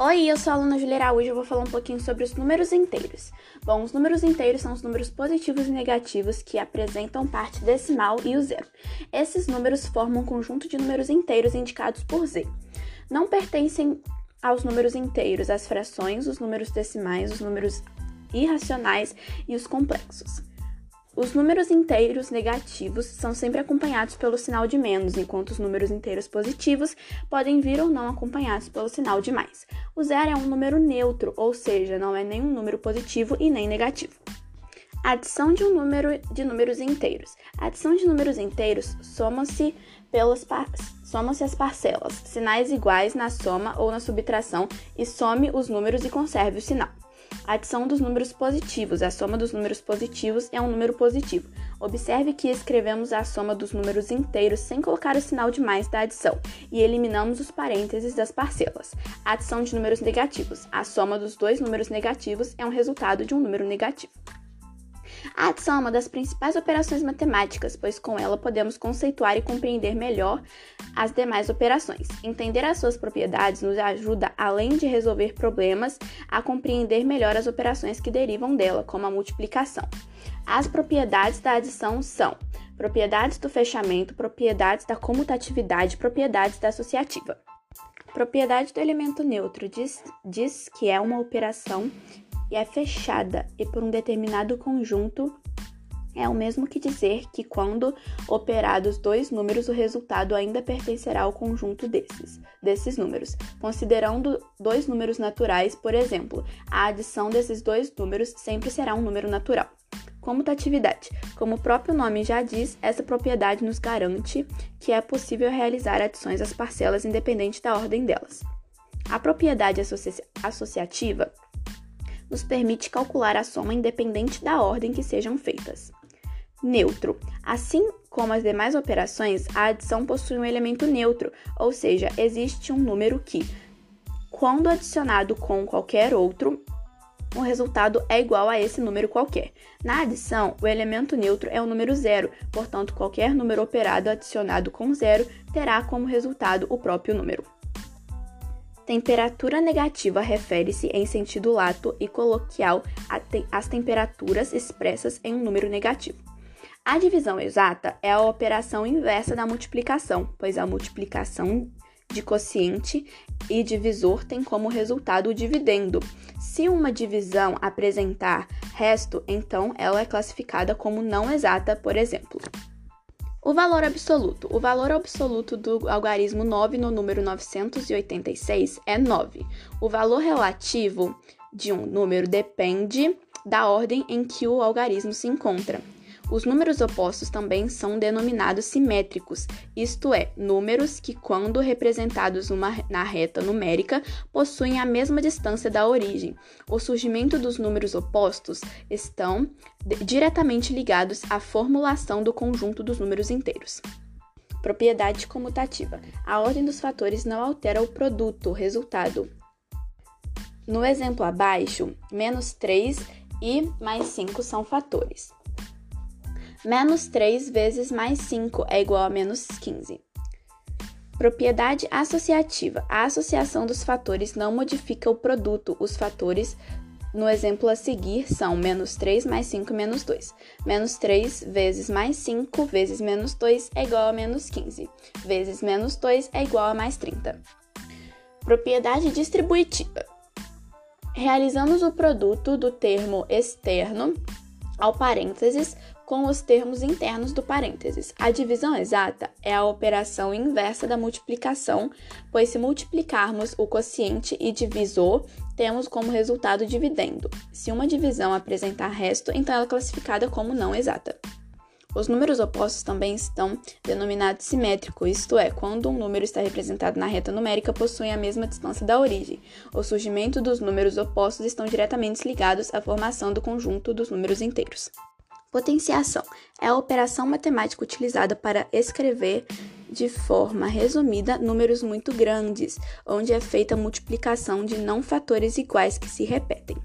Oi, eu sou a aluna Julia Araújo e vou falar um pouquinho sobre os números inteiros. Bom, os números inteiros são os números positivos e negativos que apresentam parte decimal e o zero. Esses números formam um conjunto de números inteiros indicados por Z. Não pertencem aos números inteiros as frações, os números decimais, os números irracionais e os complexos. Os números inteiros negativos são sempre acompanhados pelo sinal de menos, enquanto os números inteiros positivos podem vir ou não acompanhados pelo sinal de mais. O zero é um número neutro, ou seja, não é nem um número positivo e nem negativo. Adição de um número de números inteiros. A adição de números inteiros soma-se pelas soma-se as parcelas, sinais iguais na soma ou na subtração e some os números e conserve o sinal. A adição dos números positivos. A soma dos números positivos é um número positivo. Observe que escrevemos a soma dos números inteiros sem colocar o sinal de mais da adição e eliminamos os parênteses das parcelas. A adição de números negativos. A soma dos dois números negativos é um resultado de um número negativo. A adição é uma das principais operações matemáticas, pois com ela podemos conceituar e compreender melhor as demais operações. Entender as suas propriedades nos ajuda, além de resolver problemas, a compreender melhor as operações que derivam dela, como a multiplicação. As propriedades da adição são propriedades do fechamento, propriedades da comutatividade, propriedades da associativa. Propriedade do elemento neutro diz, diz que é uma operação e é fechada e por um determinado conjunto é o mesmo que dizer que quando operados dois números, o resultado ainda pertencerá ao conjunto desses, desses números. Considerando dois números naturais, por exemplo, a adição desses dois números sempre será um número natural. Comutatividade. Como o próprio nome já diz, essa propriedade nos garante que é possível realizar adições às parcelas independente da ordem delas. A propriedade associa associativa nos permite calcular a soma independente da ordem que sejam feitas. Neutro. Assim como as demais operações, a adição possui um elemento neutro, ou seja, existe um número que, quando adicionado com qualquer outro, o resultado é igual a esse número qualquer. Na adição, o elemento neutro é o número zero, portanto, qualquer número operado adicionado com zero terá como resultado o próprio número. Temperatura negativa refere-se em sentido lato e coloquial às temperaturas expressas em um número negativo. A divisão exata é a operação inversa da multiplicação, pois a multiplicação de quociente e divisor tem como resultado o dividendo. Se uma divisão apresentar resto, então ela é classificada como não exata, por exemplo. O valor absoluto. O valor absoluto do algarismo 9 no número 986 é 9. O valor relativo de um número depende da ordem em que o algarismo se encontra. Os números opostos também são denominados simétricos, isto é, números que, quando representados na reta numérica, possuem a mesma distância da origem. O surgimento dos números opostos estão diretamente ligados à formulação do conjunto dos números inteiros. Propriedade comutativa. A ordem dos fatores não altera o produto, o resultado. No exemplo abaixo, menos 3 e mais 5 são fatores. Menos 3 vezes mais 5 é igual a menos 15. Propriedade associativa. A associação dos fatores não modifica o produto. Os fatores no exemplo a seguir são menos 3 mais 5 menos 2. Menos 3 vezes mais 5 vezes menos 2 é igual a menos 15. Vezes menos 2 é igual a mais 30. Propriedade distributiva. Realizamos o produto do termo externo ao parênteses com os termos internos do parênteses. A divisão exata é a operação inversa da multiplicação, pois se multiplicarmos o quociente e divisor, temos como resultado dividendo. Se uma divisão apresentar resto, então ela é classificada como não exata. Os números opostos também estão denominados simétricos, isto é, quando um número está representado na reta numérica, possuem a mesma distância da origem. O surgimento dos números opostos estão diretamente ligados à formação do conjunto dos números inteiros. Potenciação é a operação matemática utilizada para escrever de forma resumida números muito grandes, onde é feita a multiplicação de não fatores iguais que se repetem.